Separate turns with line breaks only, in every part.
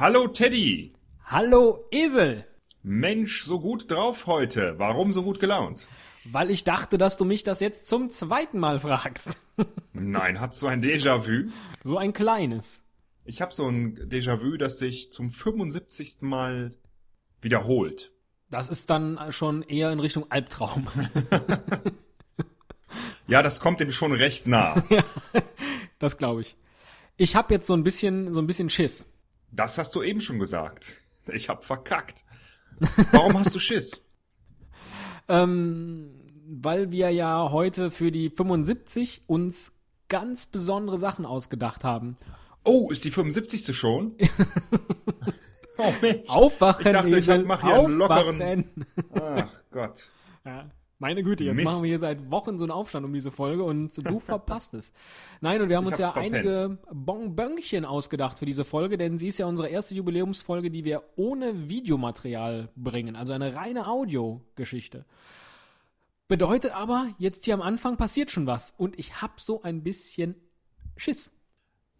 Hallo Teddy.
Hallo Esel.
Mensch, so gut drauf heute. Warum so gut gelaunt?
Weil ich dachte, dass du mich das jetzt zum zweiten Mal fragst.
Nein, hast du ein Déjà-vu?
So ein kleines.
Ich habe so ein Déjà-vu, das sich zum 75. Mal wiederholt.
Das ist dann schon eher in Richtung Albtraum.
ja, das kommt dem schon recht nah.
das glaube ich. Ich habe jetzt so ein bisschen so ein bisschen Schiss.
Das hast du eben schon gesagt. Ich hab verkackt. Warum hast du Schiss?
ähm, weil wir ja heute für die 75 uns ganz besondere Sachen ausgedacht haben.
Oh, ist die 75. schon?
oh Mensch. Aufwachen,
ich dachte,
Esel,
ich mach hier einen lockeren.
Ach Gott. Ja. Meine Güte, jetzt Mist. machen wir hier seit Wochen so einen Aufstand um diese Folge und du verpasst es. Nein, und wir haben ich uns ja verpennt. einige Bonbönchen ausgedacht für diese Folge, denn sie ist ja unsere erste Jubiläumsfolge, die wir ohne Videomaterial bringen, also eine reine Audiogeschichte. Bedeutet aber, jetzt hier am Anfang passiert schon was und ich hab so ein bisschen Schiss.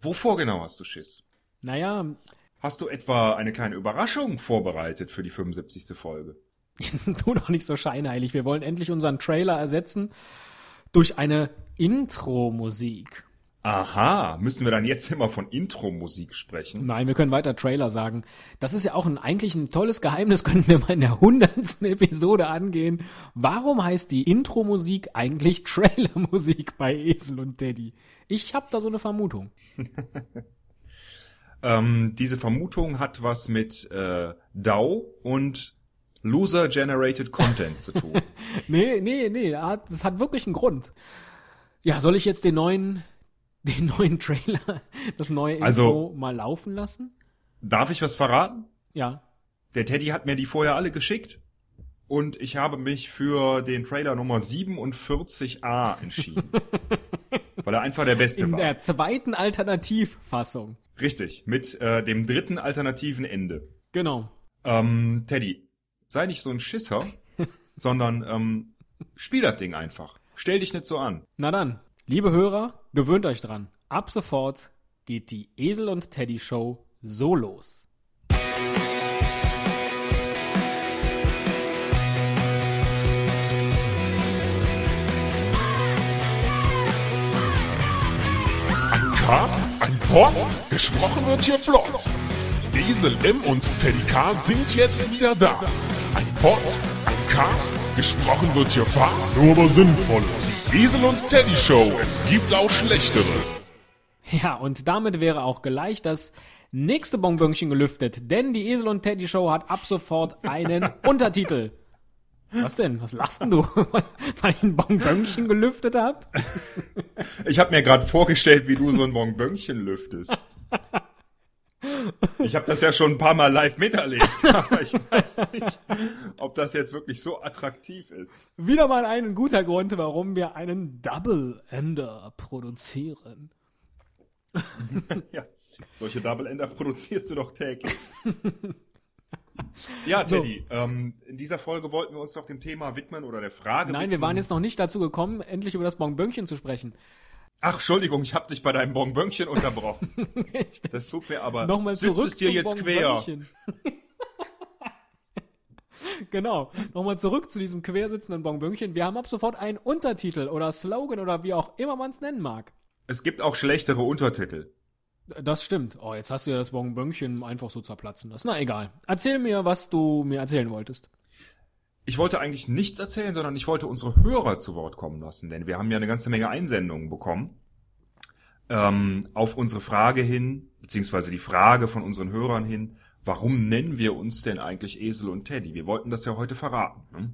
Wovor genau hast du Schiss?
Naja.
Hast du etwa eine kleine Überraschung vorbereitet für die 75. Folge?
tu doch nicht so scheinheilig. Wir wollen endlich unseren Trailer ersetzen durch eine Intro-Musik.
Aha, müssen wir dann jetzt immer von Intro-Musik sprechen?
Nein, wir können weiter Trailer sagen. Das ist ja auch ein, eigentlich ein tolles Geheimnis, können wir mal in der hundertsten Episode angehen. Warum heißt die Intro-Musik eigentlich Trailer-Musik bei Esel und Teddy? Ich habe da so eine Vermutung.
ähm, diese Vermutung hat was mit äh, DAO und Loser-Generated Content zu tun.
nee, nee, nee, das hat wirklich einen Grund. Ja, soll ich jetzt den neuen, den neuen Trailer, das neue
also, Intro
mal laufen lassen?
Darf ich was verraten?
Ja.
Der Teddy hat mir die vorher alle geschickt und ich habe mich für den Trailer Nummer 47a entschieden. weil er einfach der beste
In
war.
In der zweiten Alternativfassung.
Richtig, mit äh, dem dritten alternativen Ende.
Genau.
Ähm, Teddy, sei nicht so ein Schisser, sondern ähm, spiel das Ding einfach. Stell dich nicht so an.
Na dann, liebe Hörer, gewöhnt euch dran. Ab sofort geht die Esel und Teddy Show so los.
Ein Cast, ein Pod, gesprochen wird hier flott. Esel M und Teddy K sind jetzt wieder da. Ein Pod, ein Cast, gesprochen wird hier fast, nur aber sinnvoll. Die Esel und Teddy Show, es gibt auch schlechtere.
Ja, und damit wäre auch gleich das nächste Bonbönchen gelüftet, denn die Esel und Teddy Show hat ab sofort einen Untertitel. Was denn? Was lachst denn du, weil ich ein Bonbönchen gelüftet hab?
Ich habe mir gerade vorgestellt, wie du so ein Bonbönchen lüftest. Ich habe das ja schon ein paar Mal live miterlebt, aber ich weiß nicht, ob das jetzt wirklich so attraktiv ist.
Wieder mal ein guter Grund, warum wir einen Double Ender produzieren.
ja, solche Double Ender produzierst du doch täglich. Ja, Teddy, so. ähm, in dieser Folge wollten wir uns doch dem Thema widmen oder der Frage.
Nein,
widmen.
wir waren jetzt noch nicht dazu gekommen, endlich über das Bonbönchen zu sprechen.
Ach, Entschuldigung, ich habe dich bei deinem Bonbönchen unterbrochen. das tut mir aber.
Nochmal zurück
Sitzt es dir jetzt quer?
genau. Nochmal zurück zu diesem quersitzenden Bonbönchen. Wir haben ab sofort einen Untertitel oder Slogan oder wie auch immer man es nennen mag.
Es gibt auch schlechtere Untertitel.
Das stimmt. Oh, jetzt hast du ja das Bonbönchen einfach so zerplatzen lassen. Na egal. Erzähl mir, was du mir erzählen wolltest
ich wollte eigentlich nichts erzählen, sondern ich wollte unsere Hörer zu Wort kommen lassen, denn wir haben ja eine ganze Menge Einsendungen bekommen ähm, auf unsere Frage hin, beziehungsweise die Frage von unseren Hörern hin, warum nennen wir uns denn eigentlich Esel und Teddy? Wir wollten das ja heute verraten. Ne?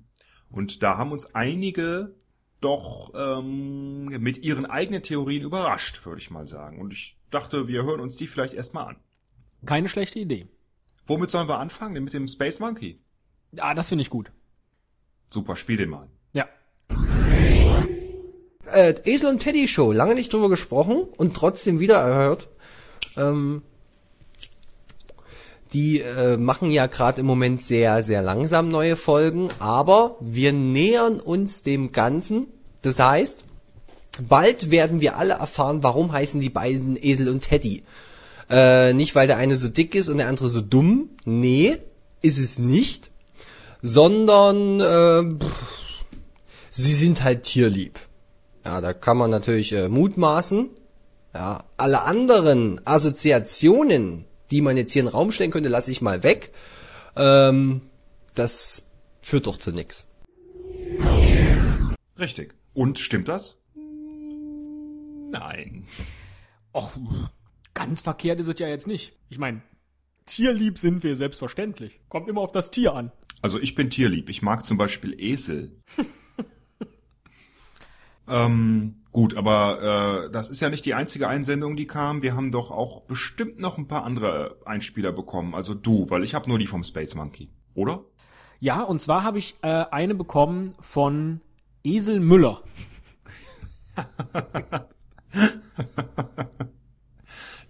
Und da haben uns einige doch ähm, mit ihren eigenen Theorien überrascht, würde ich mal sagen. Und ich dachte, wir hören uns die vielleicht erstmal an.
Keine schlechte Idee.
Womit sollen wir anfangen? Mit dem Space Monkey?
Ja, das finde ich gut.
Super, spiel den mal.
Ja.
Äh, Esel und Teddy Show, lange nicht drüber gesprochen und trotzdem wieder erhört. Ähm, die äh, machen ja gerade im Moment sehr, sehr langsam neue Folgen, aber wir nähern uns dem Ganzen. Das heißt, bald werden wir alle erfahren, warum heißen die beiden Esel und Teddy. Äh, nicht, weil der eine so dick ist und der andere so dumm. Nee, ist es nicht. Sondern äh, pff, sie sind halt tierlieb. Ja, da kann man natürlich äh, mutmaßen. Ja, alle anderen Assoziationen, die man jetzt hier in den Raum stellen könnte, lasse ich mal weg. Ähm, das führt doch zu nix.
Richtig. Und stimmt das? Nein.
Och, ganz verkehrt ist es ja jetzt nicht. Ich meine, tierlieb sind wir selbstverständlich. Kommt immer auf das Tier an.
Also ich bin tierlieb. Ich mag zum Beispiel Esel. ähm, gut, aber äh, das ist ja nicht die einzige Einsendung, die kam. Wir haben doch auch bestimmt noch ein paar andere Einspieler bekommen. Also du, weil ich habe nur die vom Space Monkey, oder?
Ja, und zwar habe ich äh, eine bekommen von Esel Müller.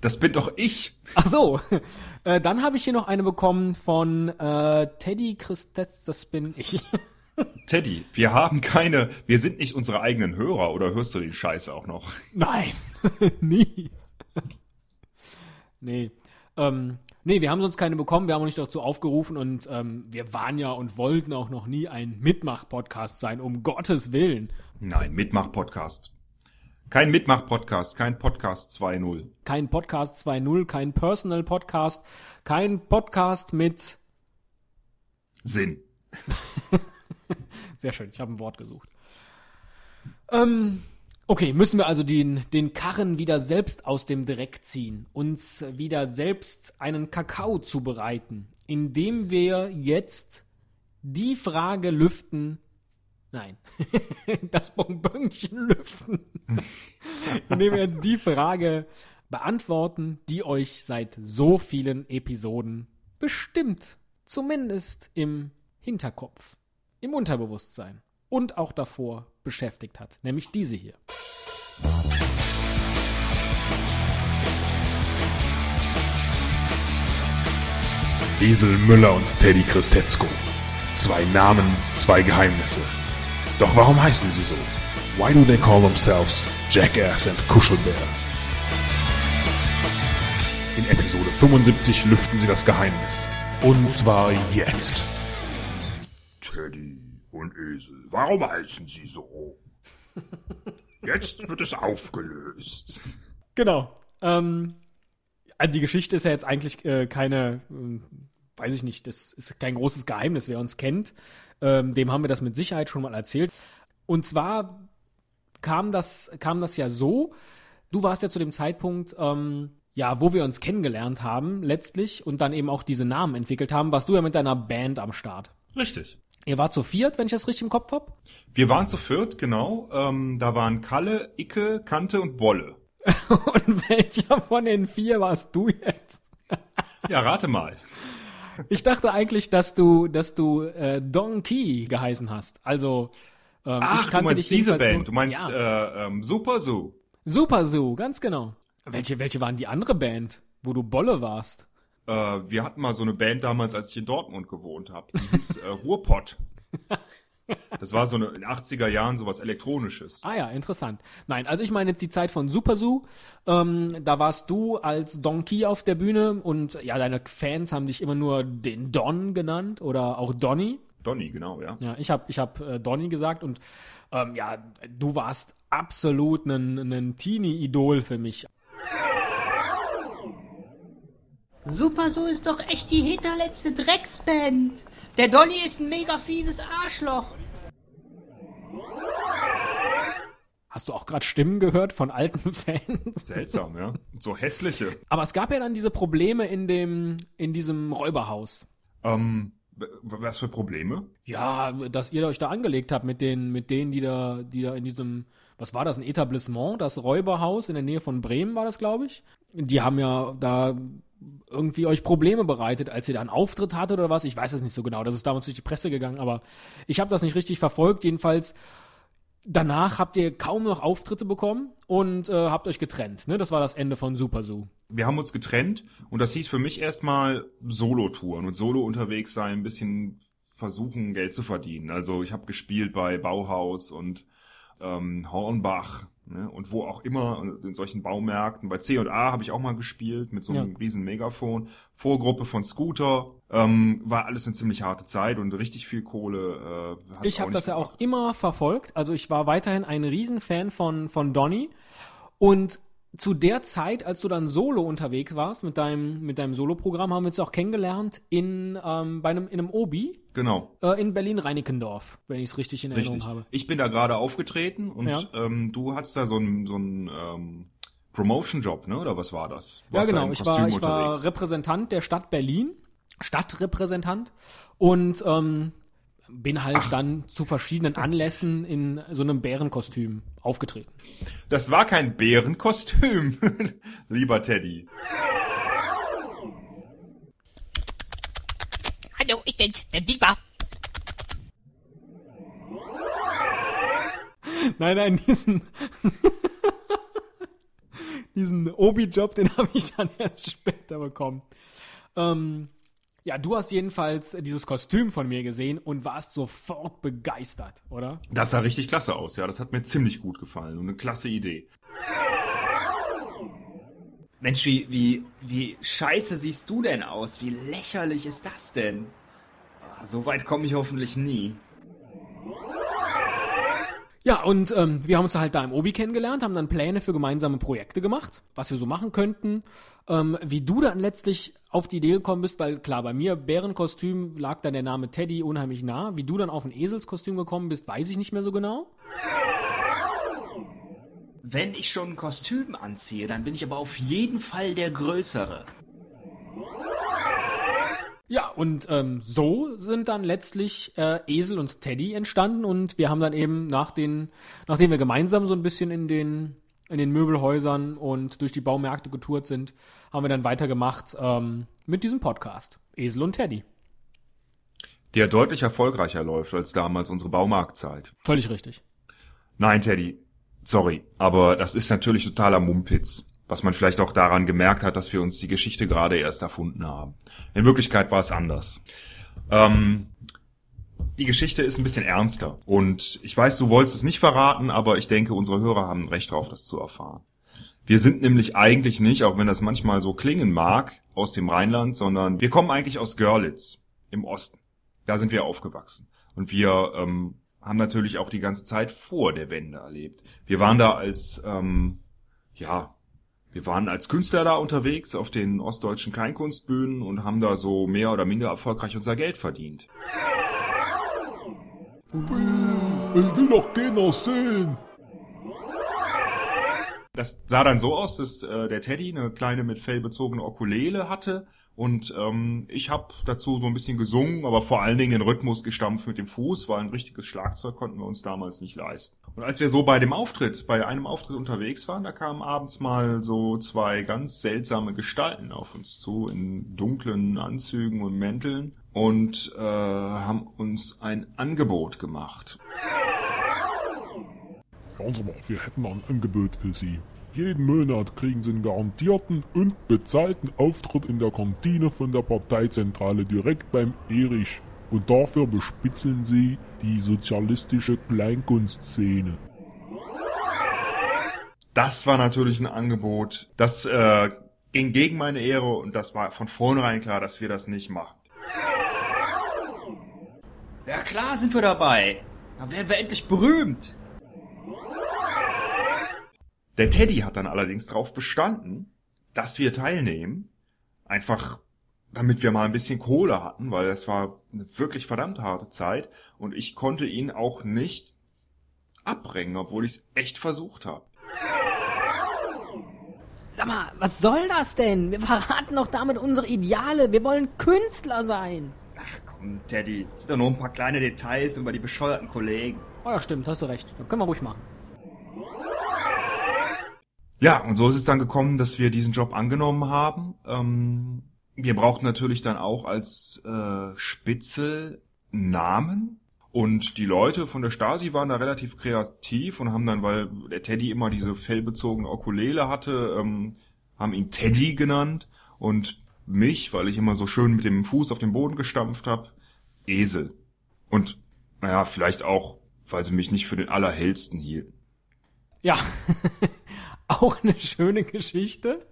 Das bin doch ich.
Ach so. Äh, dann habe ich hier noch eine bekommen von äh, Teddy Christes, das bin ich.
Teddy, wir haben keine, wir sind nicht unsere eigenen Hörer, oder hörst du den Scheiß auch noch?
Nein, nie. nee. Ähm, nee, wir haben sonst keine bekommen, wir haben auch nicht dazu aufgerufen und ähm, wir waren ja und wollten auch noch nie ein Mitmach-Podcast sein, um Gottes Willen.
Nein, Mitmach-Podcast. Kein Mitmach-Podcast, kein Podcast 2.0.
Kein Podcast 2.0, kein Personal-Podcast, kein Podcast mit
Sinn.
Sehr schön, ich habe ein Wort gesucht. Ähm, okay, müssen wir also den, den Karren wieder selbst aus dem Dreck ziehen, uns wieder selbst einen Kakao zubereiten, indem wir jetzt die Frage lüften, Nein. das Bonbönchen lüften. Indem wir jetzt die Frage beantworten, die euch seit so vielen Episoden bestimmt, zumindest im Hinterkopf, im Unterbewusstsein und auch davor beschäftigt hat, nämlich diese hier.
Esel Müller und Teddy Christetzko. Zwei Namen, zwei Geheimnisse. Doch warum heißen sie so? Why do they call themselves Jackass and Kuschelbär? In Episode 75 lüften sie das Geheimnis. Und zwar jetzt.
Teddy und Esel, warum heißen sie so? Jetzt wird es aufgelöst.
Genau. Ähm, also die Geschichte ist ja jetzt eigentlich äh, keine, äh, weiß ich nicht, das ist kein großes Geheimnis, wer uns kennt. Ähm, dem haben wir das mit Sicherheit schon mal erzählt. Und zwar kam das, kam das ja so, du warst ja zu dem Zeitpunkt, ähm, ja, wo wir uns kennengelernt haben, letztlich, und dann eben auch diese Namen entwickelt haben, warst du ja mit deiner Band am Start.
Richtig.
Ihr wart zu viert, wenn ich das richtig im Kopf hab?
Wir waren zu viert, genau. Ähm, da waren Kalle, Icke, Kante und Bolle.
und welcher von den vier warst du jetzt?
ja, rate mal.
Ich dachte eigentlich, dass du, dass du äh, Donkey geheißen hast. Also
ähm, Ach, ich kannte du meinst diese Band. Nur, du meinst ja. äh, ähm, Super Zoo.
Super Zoo, ganz genau. Welche, welche waren die andere Band, wo du Bolle warst?
Äh, wir hatten mal so eine Band damals, als ich in Dortmund gewohnt habe. Die hieß äh, Ruhrpott. Das war so eine, in 80er Jahren sowas Elektronisches.
Ah ja, interessant. Nein, also ich meine jetzt die Zeit von Super Zoo. Ähm, da warst du als Donkey auf der Bühne und ja, deine Fans haben dich immer nur den Don genannt oder auch Donny.
Donny, genau, ja.
Ja, ich habe ich hab, äh, Donny gesagt und ähm, ja, du warst absolut ein Teenie-Idol für mich.
Super So ist doch echt die hinterletzte Drecksband. Der Donny ist ein mega fieses Arschloch.
Hast du auch gerade Stimmen gehört von alten Fans?
Seltsam, ja. So hässliche.
Aber es gab ja dann diese Probleme in dem, in diesem Räuberhaus.
Ähm, was für Probleme?
Ja, dass ihr euch da angelegt habt mit den, mit denen, die da, die da in diesem, was war das, ein Etablissement, das Räuberhaus in der Nähe von Bremen war das, glaube ich. Die haben ja da irgendwie euch Probleme bereitet, als ihr da einen Auftritt hattet oder was. Ich weiß es nicht so genau. Das ist damals durch die Presse gegangen, aber ich habe das nicht richtig verfolgt. Jedenfalls danach habt ihr kaum noch Auftritte bekommen und äh, habt euch getrennt. Ne? Das war das Ende von Super Zoo.
Wir haben uns getrennt und das hieß für mich erstmal Solo-Touren und Solo unterwegs sein, ein bisschen versuchen, Geld zu verdienen. Also ich habe gespielt bei Bauhaus und ähm, Hornbach Ne? Und wo auch immer, in solchen Baumärkten. Bei C und A habe ich auch mal gespielt mit so einem ja. riesen Megafon. Vorgruppe von Scooter. Ähm, war alles eine ziemlich harte Zeit und richtig viel Kohle.
Äh, ich habe das ja auch immer verfolgt. Also ich war weiterhin ein Riesenfan von, von Donny. Und zu der Zeit, als du dann solo unterwegs warst mit deinem, mit deinem Solo-Programm, haben wir uns auch kennengelernt in, ähm, bei einem, in einem Obi.
Genau.
Äh, in Berlin-Reinickendorf, wenn ich es richtig in Erinnerung richtig. habe.
Ich bin da gerade aufgetreten und ja. ähm, du hattest da so einen so einen, ähm, Promotion-Job, ne? Oder was war das?
ja, genau. Ich war, ich war Repräsentant der Stadt Berlin, Stadtrepräsentant. Und ähm, bin halt Ach. dann zu verschiedenen Anlässen in so einem Bärenkostüm aufgetreten.
Das war kein Bärenkostüm, lieber Teddy.
Hallo, ich bin's, der Biber.
Nein, nein, diesen diesen Obi-Job, den habe ich dann erst später bekommen. Ähm, ja, du hast jedenfalls dieses Kostüm von mir gesehen und warst sofort begeistert, oder?
Das sah richtig klasse aus, ja. Das hat mir ziemlich gut gefallen und eine klasse Idee.
Mensch, wie, wie, wie scheiße siehst du denn aus? Wie lächerlich ist das denn? Ah, so weit komme ich hoffentlich nie.
Ja, und ähm, wir haben uns halt da im Obi kennengelernt, haben dann Pläne für gemeinsame Projekte gemacht, was wir so machen könnten. Ähm, wie du dann letztlich auf die Idee gekommen bist, weil klar, bei mir Bärenkostüm lag dann der Name Teddy unheimlich nah. Wie du dann auf ein Eselskostüm gekommen bist, weiß ich nicht mehr so genau.
Wenn ich schon ein Kostüm anziehe, dann bin ich aber auf jeden Fall der Größere.
Ja, und ähm, so sind dann letztlich äh, Esel und Teddy entstanden und wir haben dann eben nach den, nachdem wir gemeinsam so ein bisschen in den in den Möbelhäusern und durch die Baumärkte getourt sind, haben wir dann weitergemacht ähm, mit diesem Podcast Esel und Teddy.
Der deutlich erfolgreicher läuft als damals unsere Baumarktzeit.
Völlig richtig.
Nein, Teddy, sorry, aber das ist natürlich totaler Mumpitz was man vielleicht auch daran gemerkt hat, dass wir uns die Geschichte gerade erst erfunden haben. In Wirklichkeit war es anders. Ähm, die Geschichte ist ein bisschen ernster und ich weiß, du wolltest es nicht verraten, aber ich denke, unsere Hörer haben Recht darauf, das zu erfahren. Wir sind nämlich eigentlich nicht, auch wenn das manchmal so klingen mag, aus dem Rheinland, sondern wir kommen eigentlich aus Görlitz im Osten. Da sind wir aufgewachsen. Und wir ähm, haben natürlich auch die ganze Zeit vor der Wende erlebt. Wir waren da als ähm, ja wir waren als Künstler da unterwegs auf den ostdeutschen Kleinkunstbühnen und haben da so mehr oder minder erfolgreich unser Geld verdient.
Ich will doch keiner sehen.
Das sah dann so aus, dass äh, der Teddy eine kleine mit Fell bezogene Okulele hatte und ähm, ich habe dazu so ein bisschen gesungen, aber vor allen Dingen den Rhythmus gestampft mit dem Fuß, weil ein richtiges Schlagzeug konnten wir uns damals nicht leisten. Und als wir so bei dem Auftritt, bei einem Auftritt unterwegs waren, da kamen abends mal so zwei ganz seltsame Gestalten auf uns zu, in dunklen Anzügen und Mänteln und äh, haben uns ein Angebot gemacht.
Hören Sie mal, wir hätten ein Angebot für Sie. Jeden Monat kriegen Sie einen garantierten und bezahlten Auftritt in der Kantine von der Parteizentrale direkt beim Erich. Und dafür bespitzeln Sie die sozialistische Kleinkunstszene.
Das war natürlich ein Angebot, das äh, ging gegen meine Ehre und das war von vornherein klar, dass wir das nicht machen.
Ja klar sind wir dabei. Dann werden wir endlich berühmt.
Der Teddy hat dann allerdings darauf bestanden, dass wir teilnehmen. Einfach damit wir mal ein bisschen Kohle hatten, weil es war eine wirklich verdammt harte Zeit und ich konnte ihn auch nicht abbringen, obwohl ich es echt versucht habe.
Sag mal, was soll das denn? Wir verraten doch damit unsere Ideale. Wir wollen Künstler sein.
Ach komm, Teddy, das sind doch nur ein paar kleine Details über die bescheuerten Kollegen.
Oh ja, stimmt, hast du recht. Das können wir ruhig machen.
Ja, und so ist es dann gekommen, dass wir diesen Job angenommen haben. Ähm, wir brauchten natürlich dann auch als äh, Spitzel Namen. Und die Leute von der Stasi waren da relativ kreativ und haben dann, weil der Teddy immer diese fellbezogene Okulele hatte, ähm, haben ihn Teddy genannt. Und mich, weil ich immer so schön mit dem Fuß auf den Boden gestampft habe, Esel. Und naja, vielleicht auch, weil sie mich nicht für den Allerhellsten hielten.
Ja, auch eine schöne Geschichte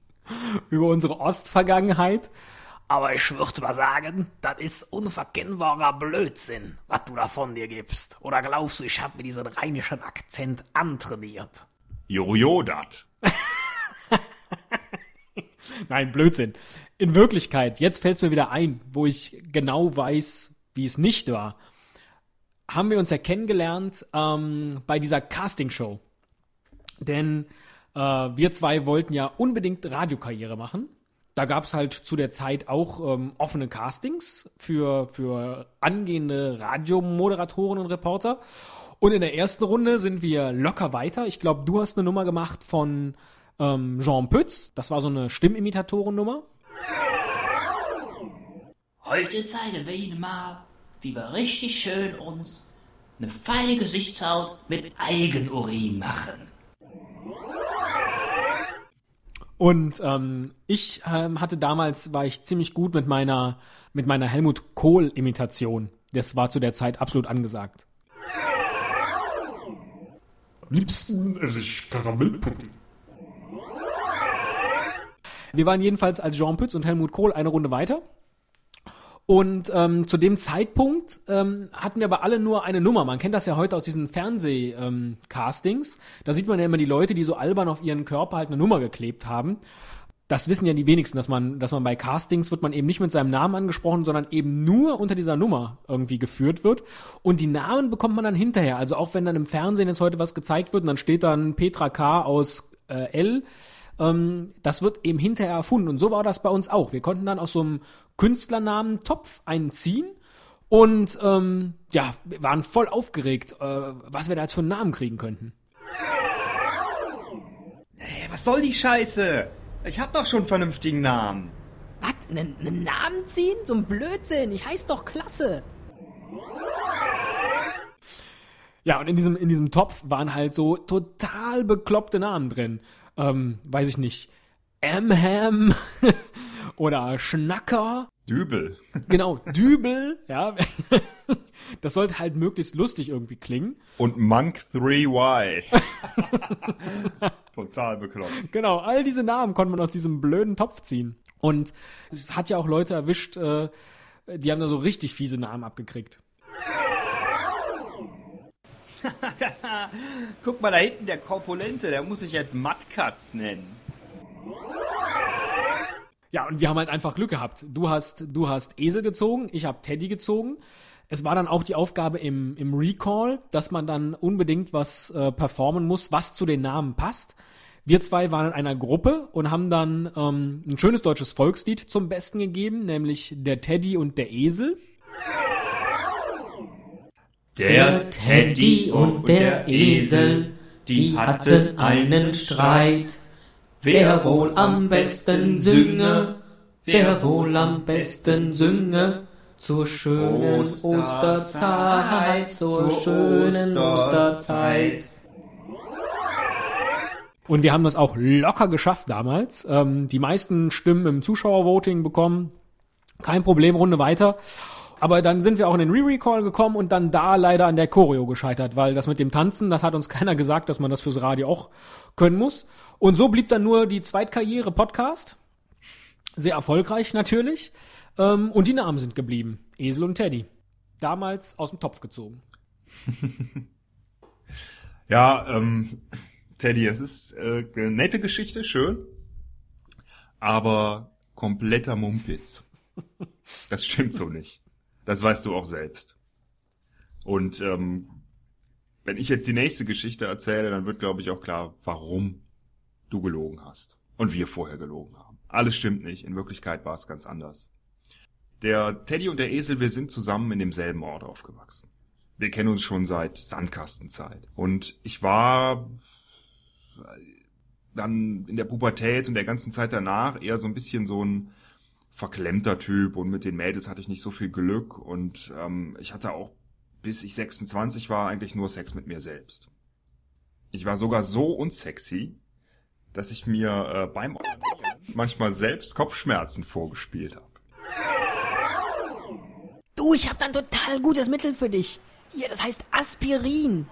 über unsere Ostvergangenheit. Aber ich würde mal sagen, das ist unverkennbarer Blödsinn, was du da von dir gibst. Oder glaubst du, ich habe mir diesen rheinischen Akzent antrainiert?
Jojo, dat.
Nein, Blödsinn. In Wirklichkeit, jetzt fällt es mir wieder ein, wo ich genau weiß, wie es nicht war. Haben wir uns ja kennengelernt ähm, bei dieser Castingshow. Denn äh, wir zwei wollten ja unbedingt Radiokarriere machen da gab es halt zu der Zeit auch ähm, offene Castings für, für angehende Radiomoderatoren und Reporter. Und in der ersten Runde sind wir locker weiter. Ich glaube, du hast eine Nummer gemacht von ähm, Jean Pütz. Das war so eine Stimmimitatoren-Nummer.
Heute zeigen wir Ihnen mal, wie wir richtig schön uns eine feine Gesichtshaut mit Eigenurin machen.
Und ähm, ich ähm, hatte damals, war ich ziemlich gut mit meiner, mit meiner Helmut Kohl-Imitation. Das war zu der Zeit absolut angesagt.
Am liebsten esse ich Karamellpudding.
Wir waren jedenfalls als Jean Pütz und Helmut Kohl eine Runde weiter. Und ähm, zu dem Zeitpunkt ähm, hatten wir aber alle nur eine Nummer. Man kennt das ja heute aus diesen Fernseh-Castings. Ähm, da sieht man ja immer die Leute, die so albern auf ihren Körper halt eine Nummer geklebt haben. Das wissen ja die wenigsten, dass man, dass man bei Castings wird man eben nicht mit seinem Namen angesprochen, sondern eben nur unter dieser Nummer irgendwie geführt wird. Und die Namen bekommt man dann hinterher. Also auch wenn dann im Fernsehen jetzt heute was gezeigt wird und dann steht dann Petra K. aus äh, L ähm, das wird eben hinterher erfunden. Und so war das bei uns auch. Wir konnten dann aus so einem Künstlernamen Topf einen ziehen und ähm, ja, wir waren voll aufgeregt, äh, was wir da jetzt für einen Namen kriegen könnten.
Hey, was soll die Scheiße? Ich hab doch schon einen vernünftigen Namen.
Was? Einen, einen Namen ziehen? So ein Blödsinn. Ich heiß doch Klasse.
Ja, und in diesem, in diesem Topf waren halt so total bekloppte Namen drin ähm, weiß ich nicht, Amham oder Schnacker.
Dübel.
Genau, Dübel, ja. Das sollte halt möglichst lustig irgendwie klingen.
Und Monk 3Y. Total bekloppt.
Genau, all diese Namen konnte man aus diesem blöden Topf ziehen. Und es hat ja auch Leute erwischt, äh, die haben da so richtig fiese Namen abgekriegt.
Guck mal da hinten, der Korpulente, der muss sich jetzt Mattkatz nennen.
Ja, und wir haben halt einfach Glück gehabt. Du hast, du hast Esel gezogen, ich habe Teddy gezogen. Es war dann auch die Aufgabe im, im Recall, dass man dann unbedingt was äh, performen muss, was zu den Namen passt. Wir zwei waren in einer Gruppe und haben dann ähm, ein schönes deutsches Volkslied zum Besten gegeben, nämlich der Teddy und der Esel.
Der Teddy und der Esel, die hatten einen Streit. Wer wohl am besten sünge, wer wohl am besten sünge, zur schönen Osterzeit, zur schönen Osterzeit.
Und wir haben das auch locker geschafft damals. Ähm, die meisten Stimmen im Zuschauervoting bekommen. Kein Problem, Runde weiter. Aber dann sind wir auch in den Re-Recall gekommen und dann da leider an der Choreo gescheitert, weil das mit dem Tanzen, das hat uns keiner gesagt, dass man das fürs Radio auch können muss. Und so blieb dann nur die Zweitkarriere Podcast. Sehr erfolgreich natürlich. Ähm, und die Namen sind geblieben. Esel und Teddy. Damals aus dem Topf gezogen.
ja, ähm, Teddy, es ist äh, eine nette Geschichte, schön. Aber kompletter Mumpitz. Das stimmt so nicht. Das weißt du auch selbst. Und ähm, wenn ich jetzt die nächste Geschichte erzähle, dann wird, glaube ich, auch klar, warum du gelogen hast. Und wir vorher gelogen haben. Alles stimmt nicht. In Wirklichkeit war es ganz anders. Der Teddy und der Esel, wir sind zusammen in demselben Ort aufgewachsen. Wir kennen uns schon seit Sandkastenzeit. Und ich war dann in der Pubertät und der ganzen Zeit danach eher so ein bisschen so ein verklemmter Typ und mit den Mädels hatte ich nicht so viel Glück und ähm, ich hatte auch, bis ich 26 war, eigentlich nur Sex mit mir selbst. Ich war sogar so unsexy, dass ich mir äh, beim manchmal selbst Kopfschmerzen vorgespielt habe.
Du, ich habe dann total gutes Mittel für dich. Hier, das heißt Aspirin.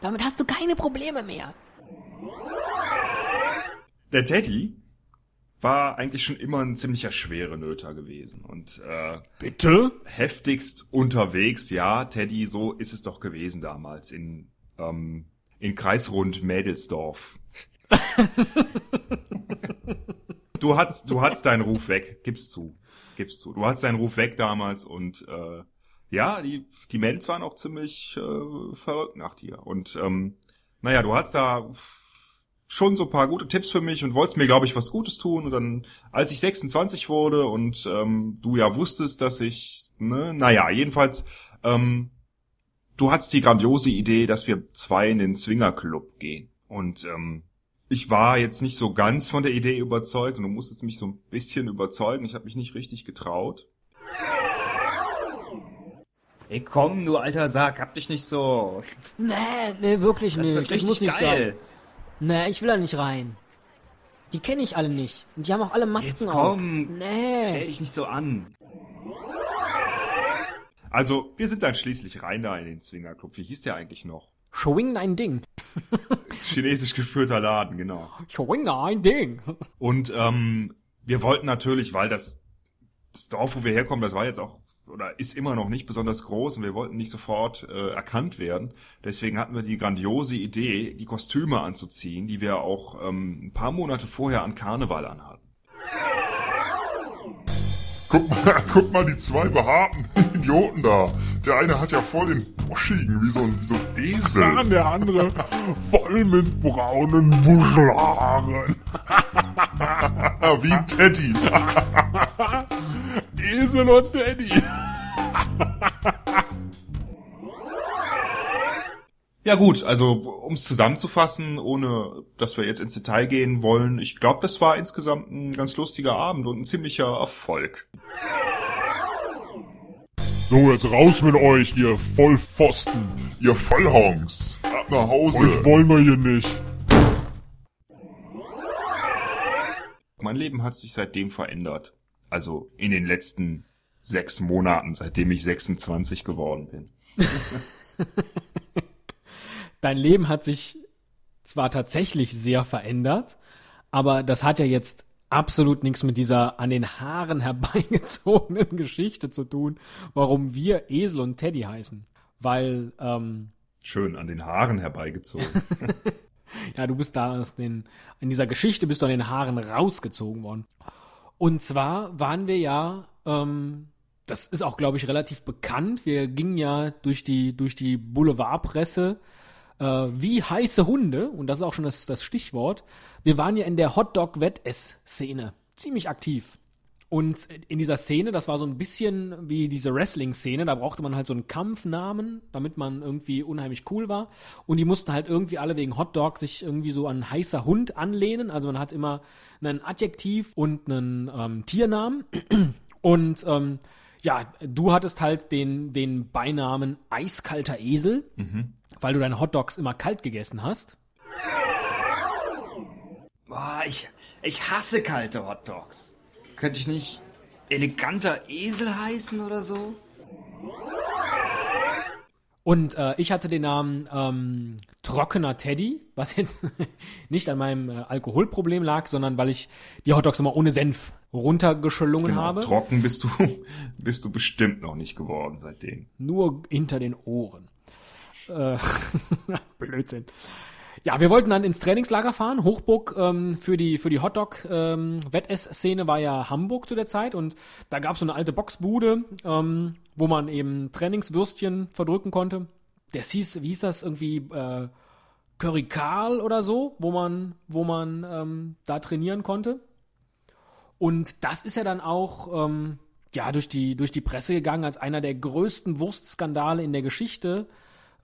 Damit hast du keine Probleme mehr.
der Teddy war eigentlich schon immer ein ziemlicher schwere Nöter gewesen und äh,
bitte
heftigst unterwegs. Ja, Teddy, so ist es doch gewesen damals in ähm, in Kreisrund Mädelsdorf. du hast du hast deinen Ruf weg, gib's zu, gib's zu. Du hast deinen Ruf weg damals und äh, ja, die die Mädels waren auch ziemlich äh, verrückt nach dir und ähm, naja, du hast da schon so paar gute Tipps für mich und wolltest mir, glaube ich, was Gutes tun. Und dann, als ich 26 wurde und ähm, du ja wusstest, dass ich, ne, naja, jedenfalls, ähm, du hattest die grandiose Idee, dass wir zwei in den Swingerclub gehen. Und ähm, ich war jetzt nicht so ganz von der Idee überzeugt und du musstest mich so ein bisschen überzeugen. Ich habe mich nicht richtig getraut.
Ey, komm, du alter Sack, hab dich nicht so.
Nee, nee, wirklich
das
nicht.
Ist richtig
das muss nicht
geil.
Nee, ich will da nicht rein. Die kenne ich alle nicht. Und die haben auch alle Masken
Jetzt
auf.
komm,
Nee.
stell dich nicht so an.
Also, wir sind dann schließlich rein da in den Swingerclub. Wie hieß der eigentlich noch?
Schwing dein Ding.
Chinesisch geführter Laden, genau.
Schwing dein Ding.
Und ähm, wir wollten natürlich, weil das, das Dorf, wo wir herkommen, das war jetzt auch oder ist immer noch nicht besonders groß und wir wollten nicht sofort äh, erkannt werden. Deswegen hatten wir die grandiose Idee, die Kostüme anzuziehen, die wir auch ähm, ein paar Monate vorher an Karneval anhatten.
Guck mal, guck mal die zwei behaarten Idioten da. Der eine hat ja voll den Boschigen, wie so ein, wie so ein Esel.
Ja, der andere voll mit braunen Wuschelhaaren.
wie Teddy.
Esel und Teddy.
Ja gut, also um es zusammenzufassen, ohne dass wir jetzt ins Detail gehen wollen, ich glaube, das war insgesamt ein ganz lustiger Abend und ein ziemlicher Erfolg.
So, jetzt raus mit euch, ihr Vollpfosten.
Ihr Vollhongs. Ab nach Hause.
Euch wollen wir hier nicht.
Mein Leben hat sich seitdem verändert. Also in den letzten sechs Monaten, seitdem ich 26 geworden bin.
Dein Leben hat sich zwar tatsächlich sehr verändert, aber das hat ja jetzt absolut nichts mit dieser an den Haaren herbeigezogenen Geschichte zu tun, warum wir Esel und Teddy heißen. Weil, ähm,
Schön an den Haaren herbeigezogen.
ja, du bist da aus den, in dieser Geschichte bist du an den Haaren rausgezogen worden. Und zwar waren wir ja, ähm, das ist auch, glaube ich, relativ bekannt. Wir gingen ja durch die, durch die Boulevardpresse äh, wie heiße Hunde, und das ist auch schon das, das Stichwort. Wir waren ja in der Hotdog-Wettess-Szene ziemlich aktiv. Und in dieser Szene, das war so ein bisschen wie diese Wrestling-Szene, da brauchte man halt so einen Kampfnamen, damit man irgendwie unheimlich cool war. Und die mussten halt irgendwie alle wegen Hotdog sich irgendwie so an heißer Hund anlehnen. Also man hat immer einen Adjektiv und einen ähm, Tiernamen. Und ähm, ja, du hattest halt den, den Beinamen Eiskalter Esel, mhm. weil du deine Hotdogs immer kalt gegessen hast.
Boah, ich, ich hasse kalte Hotdogs. Könnte ich nicht eleganter Esel heißen oder so?
Und äh, ich hatte den Namen ähm, Trockener Teddy, was jetzt nicht an meinem äh, Alkoholproblem lag, sondern weil ich die Hotdogs immer ohne Senf runtergeschlungen
genau,
habe.
Trocken bist du, bist du bestimmt noch nicht geworden seitdem.
Nur hinter den Ohren. Äh, Blödsinn. Ja, wir wollten dann ins Trainingslager fahren. Hochburg ähm, für die für die Hotdog-Wettess-Szene war ja Hamburg zu der Zeit und da gab es so eine alte Boxbude, ähm, wo man eben Trainingswürstchen verdrücken konnte. Das hieß, wie hieß das irgendwie äh, Curry Karl oder so, wo man wo man ähm, da trainieren konnte. Und das ist ja dann auch ähm, ja durch die durch die Presse gegangen als einer der größten Wurstskandale in der Geschichte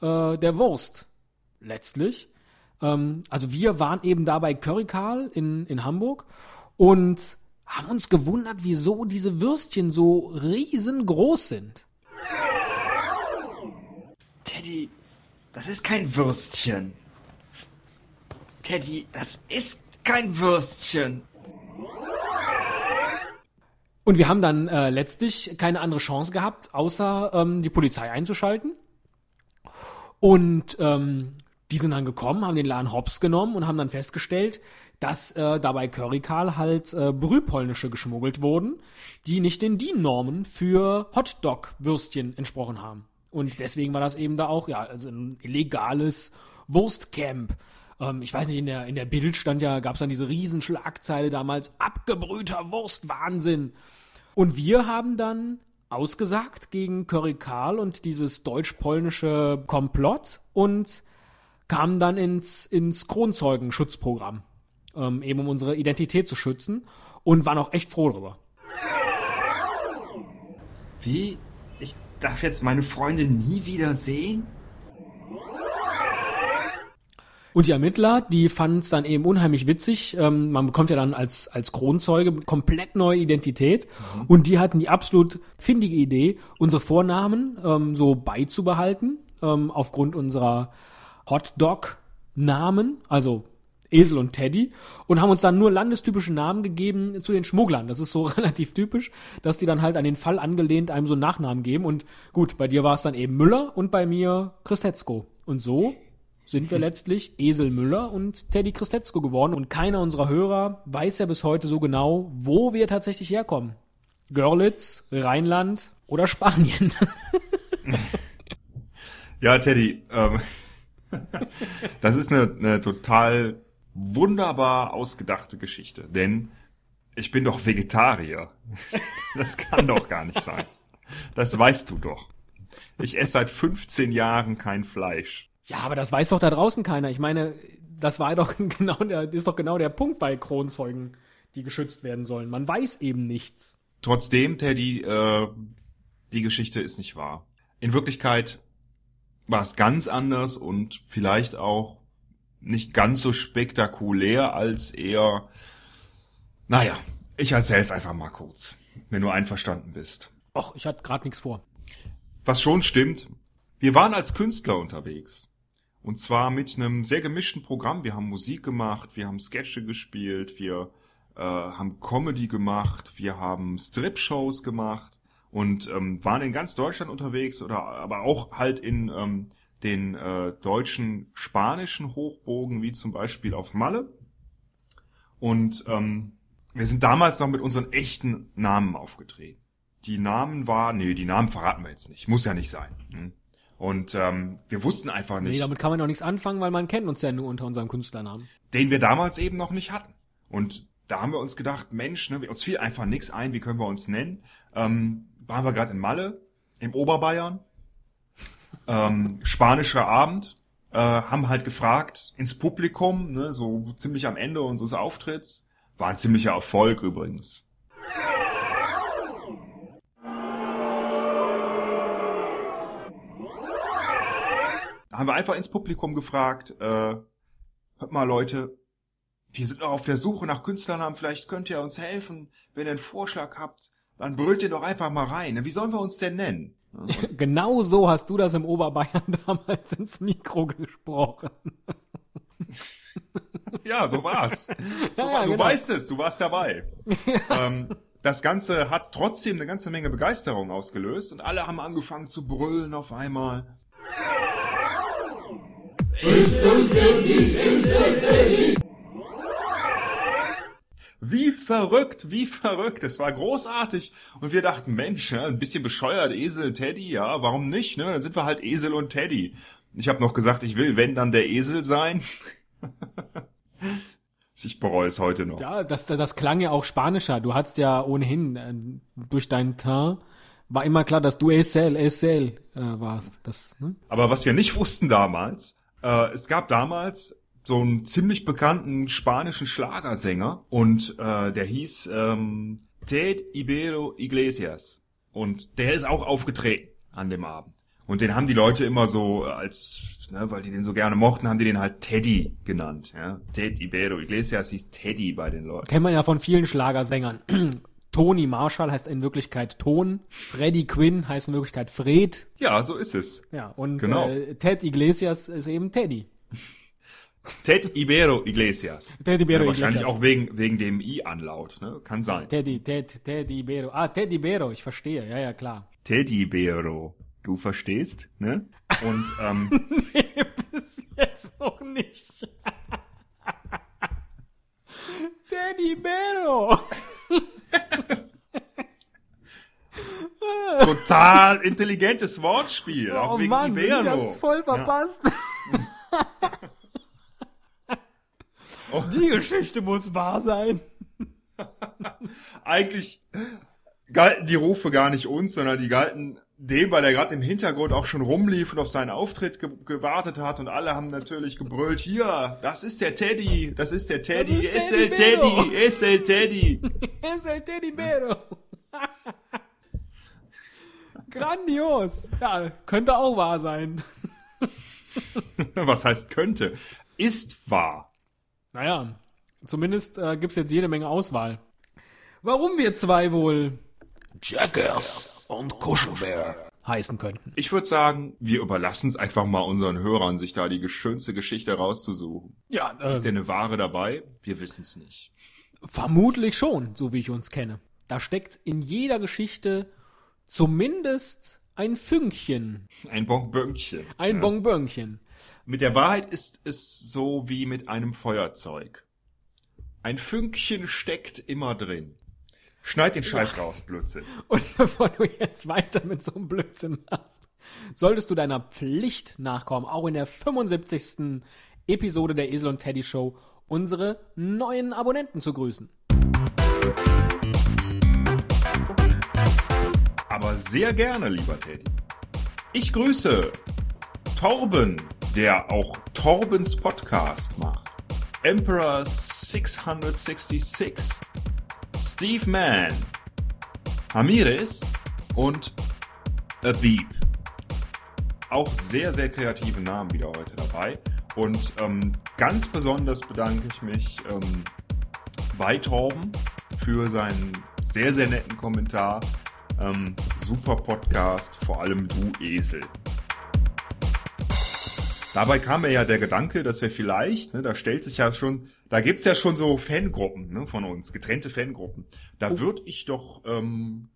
äh, der Wurst letztlich. Ähm, also wir waren eben da bei Curry Karl in, in Hamburg und haben uns gewundert, wieso diese Würstchen so riesengroß sind.
Teddy, das ist kein Würstchen. Teddy, das ist kein Würstchen.
Und wir haben dann äh, letztlich keine andere Chance gehabt, außer ähm, die Polizei einzuschalten. Und ähm, Die sind dann gekommen, haben den Laden Hops genommen und haben dann festgestellt, dass äh, dabei Currykarl halt äh, Brühpolnische geschmuggelt wurden, die nicht den DIN-Normen für Hotdog-Würstchen entsprochen haben. Und deswegen war das eben da auch, ja, also ein illegales Wurstcamp. Ähm, ich weiß nicht, in der, in der Bild stand ja, gab es dann diese Riesenschlagzeile damals, abgebrühter Wurstwahnsinn. Und wir haben dann ausgesagt gegen Curry Karl und dieses deutsch-polnische Komplott und kamen dann ins, ins Kronzeugenschutzprogramm, ähm, eben um unsere Identität zu schützen und waren auch echt froh darüber.
Wie? Ich darf jetzt meine Freundin nie wieder sehen?
Und die Ermittler, die fanden es dann eben unheimlich witzig. Ähm, man bekommt ja dann als, als Kronzeuge komplett neue Identität. Mhm. Und die hatten die absolut findige Idee, unsere Vornamen ähm, so beizubehalten, ähm, aufgrund unserer Hotdog-Namen, also Esel und Teddy, und haben uns dann nur landestypische Namen gegeben zu den Schmugglern. Das ist so relativ typisch, dass die dann halt an den Fall angelehnt einem so einen Nachnamen geben. Und gut, bei dir war es dann eben Müller und bei mir Christetzko. Und so sind wir letztlich Esel Müller und Teddy Christetzko geworden. Und keiner unserer Hörer weiß ja bis heute so genau, wo wir tatsächlich herkommen. Görlitz, Rheinland oder Spanien.
ja, Teddy, ähm, das ist eine, eine total wunderbar ausgedachte Geschichte, denn ich bin doch Vegetarier. Das kann doch gar nicht sein. Das weißt du doch. Ich esse seit 15 Jahren kein Fleisch.
Ja, aber das weiß doch da draußen keiner. Ich meine, das war doch genau der, ist doch genau der Punkt bei Kronzeugen, die geschützt werden sollen. Man weiß eben nichts.
Trotzdem, Teddy, äh, die Geschichte ist nicht wahr. In Wirklichkeit war es ganz anders und vielleicht auch nicht ganz so spektakulär als eher, naja, ich erzähl's einfach mal kurz, wenn du einverstanden bist.
Och, ich hatte gerade nichts vor.
Was schon stimmt, wir waren als Künstler unterwegs. Und zwar mit einem sehr gemischten Programm. Wir haben Musik gemacht, wir haben Sketche gespielt, wir äh, haben Comedy gemacht, wir haben Strip-Shows gemacht und ähm, waren in ganz Deutschland unterwegs oder aber auch halt in ähm, den äh, deutschen spanischen Hochbogen, wie zum Beispiel auf Malle. Und ähm, wir sind damals noch mit unseren echten Namen aufgetreten. Die Namen war, nee, die Namen verraten wir jetzt nicht. Muss ja nicht sein. Hm? Und ähm, wir wussten einfach nicht. Nee,
damit kann man auch nichts anfangen, weil man kennt uns ja nur unter unserem Künstlernamen.
Den wir damals eben noch nicht hatten. Und da haben wir uns gedacht, Mensch, ne, uns fiel einfach nichts ein, wie können wir uns nennen. Ähm, waren wir gerade in Malle, im Oberbayern, ähm, spanischer Abend, äh, haben halt gefragt ins Publikum, ne, so ziemlich am Ende unseres Auftritts. War ein ziemlicher Erfolg übrigens. haben wir einfach ins Publikum gefragt, äh, hört mal Leute, wir sind noch auf der Suche nach Künstlernamen, vielleicht könnt ihr uns helfen. Wenn ihr einen Vorschlag habt, dann brüllt ihr doch einfach mal rein. Wie sollen wir uns denn nennen?
Und genau so hast du das im Oberbayern damals ins Mikro gesprochen.
ja, so war's. So ja, war, du genau. weißt es, du warst dabei. ähm, das Ganze hat trotzdem eine ganze Menge Begeisterung ausgelöst und alle haben angefangen zu brüllen auf einmal. Wie verrückt, wie verrückt. Es war großartig. Und wir dachten, Mensch, ein bisschen bescheuert, Esel, Teddy, ja, warum nicht? Ne? Dann sind wir halt Esel und Teddy. Ich habe noch gesagt, ich will, wenn, dann der Esel sein. ich bereue es heute noch.
Ja, das, das klang ja auch spanischer. Du hattest ja ohnehin äh, durch deinen Teint war immer klar, dass du Esel, Esel äh, warst. Das, ne?
Aber was wir nicht wussten damals, äh, es gab damals so einen ziemlich bekannten spanischen Schlagersänger und äh, der hieß ähm, Ted Ibero Iglesias und der ist auch aufgetreten an dem Abend und den haben die Leute immer so als ne, weil die den so gerne mochten, haben die den halt Teddy genannt. Ja? Ted Ibero Iglesias hieß Teddy bei den Leuten.
Kennt man ja von vielen Schlagersängern. Tony Marshall heißt in Wirklichkeit Ton, Freddie Quinn heißt in Wirklichkeit Fred.
Ja, so ist es.
Ja, und genau. äh, Ted Iglesias ist eben Teddy.
Ted Ibero Iglesias. Ted Ibero ja, wahrscheinlich Iglesias. auch wegen, wegen dem I-Anlaut, ne? Kann sein.
Teddy, Ted, Ted Ibero. Ah, Ted Ibero, ich verstehe, ja, ja, klar.
Teddy Ibero. Du verstehst, ne? Und, ähm. nee, bis
jetzt noch nicht. Teddy Bero.
Total intelligentes Wortspiel.
Oh auch wegen Mann, Ibero. ich hab's voll verpasst. Ja. Oh. Die Geschichte muss wahr sein.
Eigentlich galten die Rufe gar nicht uns, sondern die galten dem, weil er gerade im Hintergrund auch schon rumlief und auf seinen Auftritt ge gewartet hat und alle haben natürlich gebrüllt, hier, das ist der Teddy, das ist der Teddy, ist el Teddy, es el Teddy.
es el Teddy Bero. Grandios. Ja, könnte auch wahr sein.
Was heißt könnte? Ist wahr.
Naja, zumindest äh, gibt's jetzt jede Menge Auswahl. Warum wir zwei wohl
Jackass und Kuschelbär
heißen könnten.
Ich würde sagen, wir überlassen es einfach mal unseren Hörern, sich da die schönste Geschichte rauszusuchen.
Ja,
äh, ist denn eine Ware dabei? Wir wissen es nicht.
Vermutlich schon, so wie ich uns kenne. Da steckt in jeder Geschichte zumindest ein Fünkchen.
Ein Bonbönchen.
Ein ja. Bonbönchen.
Mit der Wahrheit ist es so wie mit einem Feuerzeug. Ein Fünkchen steckt immer drin. Schneid den Scheiß ja. raus, Blödsinn.
Und bevor du jetzt weiter mit so einem Blödsinn machst, solltest du deiner Pflicht nachkommen, auch in der 75. Episode der Esel und Teddy Show unsere neuen Abonnenten zu grüßen.
Aber sehr gerne, lieber Teddy. Ich grüße Torben, der auch Torbens Podcast macht. Emperor 666 Steve Mann, Hamiris und Abib. Auch sehr, sehr kreative Namen wieder heute dabei. Und ähm, ganz besonders bedanke ich mich ähm, bei Torben für seinen sehr, sehr netten Kommentar. Ähm, super Podcast, vor allem du Esel. Dabei kam mir ja der Gedanke, dass wir vielleicht, ne, da stellt sich ja schon da gibt's ja schon so Fangruppen ne, von uns, getrennte Fangruppen. Da oh. würde ich doch ähm,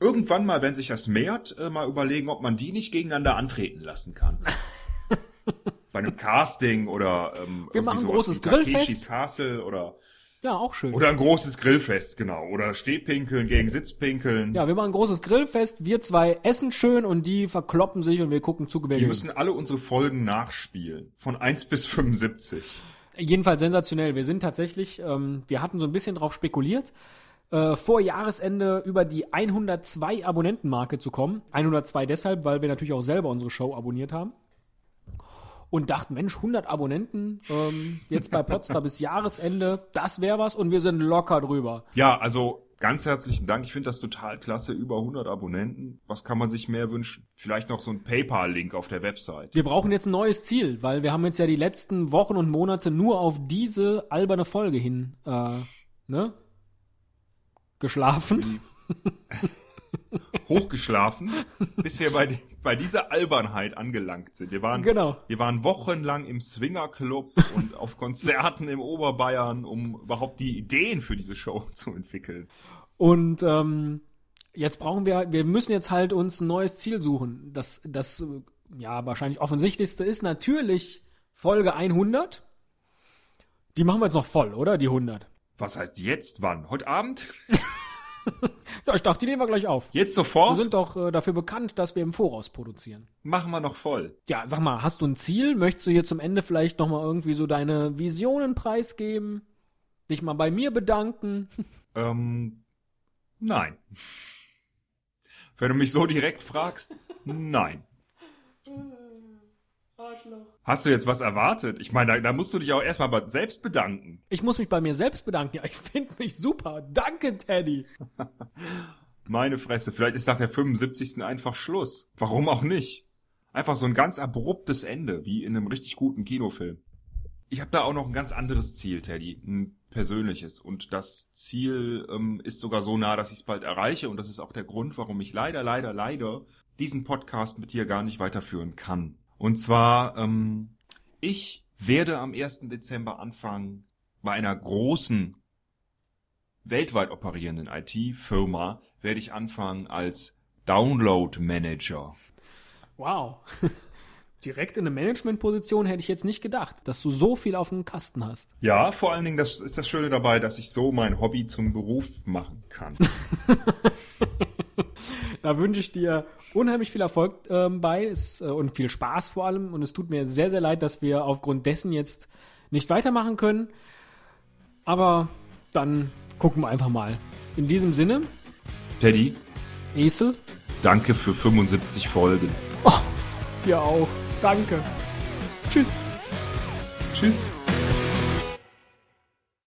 irgendwann mal, wenn sich das mehrt, äh, mal überlegen, ob man die nicht gegeneinander antreten lassen kann. Bei einem Casting oder ähm,
wir machen ein großes Grillfest.
Castle oder
ja, auch schön.
Oder ein großes Grillfest, genau. Oder Stehpinkeln gegen Sitzpinkeln.
Ja, wir machen ein großes Grillfest, wir zwei essen schön und die verkloppen sich und wir gucken zu.
Die müssen alle unsere Folgen nachspielen. Von 1 bis 75.
Jedenfalls sensationell. Wir sind tatsächlich, ähm, wir hatten so ein bisschen drauf spekuliert, äh, vor Jahresende über die 102 Abonnentenmarke zu kommen. 102 deshalb, weil wir natürlich auch selber unsere Show abonniert haben. Und dachten, Mensch, 100 Abonnenten ähm, jetzt bei Potsdam bis Jahresende, das wäre was und wir sind locker drüber.
Ja, also Ganz herzlichen Dank. Ich finde das total klasse. Über 100 Abonnenten. Was kann man sich mehr wünschen? Vielleicht noch so ein PayPal-Link auf der Website.
Wir brauchen jetzt ein neues Ziel, weil wir haben jetzt ja die letzten Wochen und Monate nur auf diese alberne Folge hin, äh, ne? Geschlafen.
Hochgeschlafen, bis wir bei, bei dieser Albernheit angelangt sind. Wir waren, genau. wir waren wochenlang im Swingerclub und auf Konzerten im Oberbayern, um überhaupt die Ideen für diese Show zu entwickeln.
Und ähm, jetzt brauchen wir, wir müssen jetzt halt uns ein neues Ziel suchen. Das, das ja wahrscheinlich offensichtlichste ist natürlich Folge 100. Die machen wir jetzt noch voll, oder? Die 100.
Was heißt jetzt? Wann? Heute Abend?
ja, ich dachte, die nehmen wir gleich auf.
Jetzt sofort?
Wir sind doch äh, dafür bekannt, dass wir im Voraus produzieren.
Machen wir noch voll.
Ja, sag mal, hast du ein Ziel? Möchtest du hier zum Ende vielleicht noch mal irgendwie so deine Visionen preisgeben? Dich mal bei mir bedanken?
Ähm, nein. Wenn du mich so direkt fragst, nein. Arschloch. Hast du jetzt was erwartet? Ich meine, da, da musst du dich auch erstmal selbst bedanken.
Ich muss mich bei mir selbst bedanken. Ja, ich finde mich super. Danke, Teddy.
Meine Fresse, vielleicht ist nach der 75. einfach Schluss. Warum auch nicht? Einfach so ein ganz abruptes Ende, wie in einem richtig guten Kinofilm. Ich habe da auch noch ein ganz anderes Ziel, Teddy. Ein persönliches. Und das Ziel ähm, ist sogar so nah, dass ich es bald erreiche. Und das ist auch der Grund, warum ich leider, leider, leider diesen Podcast mit dir gar nicht weiterführen kann. Und zwar, ähm, ich werde am 1. Dezember anfangen, bei einer großen, weltweit operierenden IT-Firma, werde ich anfangen als Download Manager.
Wow. direkt in eine Managementposition hätte ich jetzt nicht gedacht, dass du so viel auf dem Kasten hast.
Ja, vor allen Dingen, das ist das Schöne dabei, dass ich so mein Hobby zum Beruf machen kann.
da wünsche ich dir unheimlich viel Erfolg ähm, bei es, äh, und viel Spaß vor allem. Und es tut mir sehr, sehr leid, dass wir aufgrund dessen jetzt nicht weitermachen können. Aber dann gucken wir einfach mal. In diesem Sinne.
Teddy.
Esel.
Danke für 75 Folgen.
Oh, dir auch. Danke. Tschüss.
Tschüss.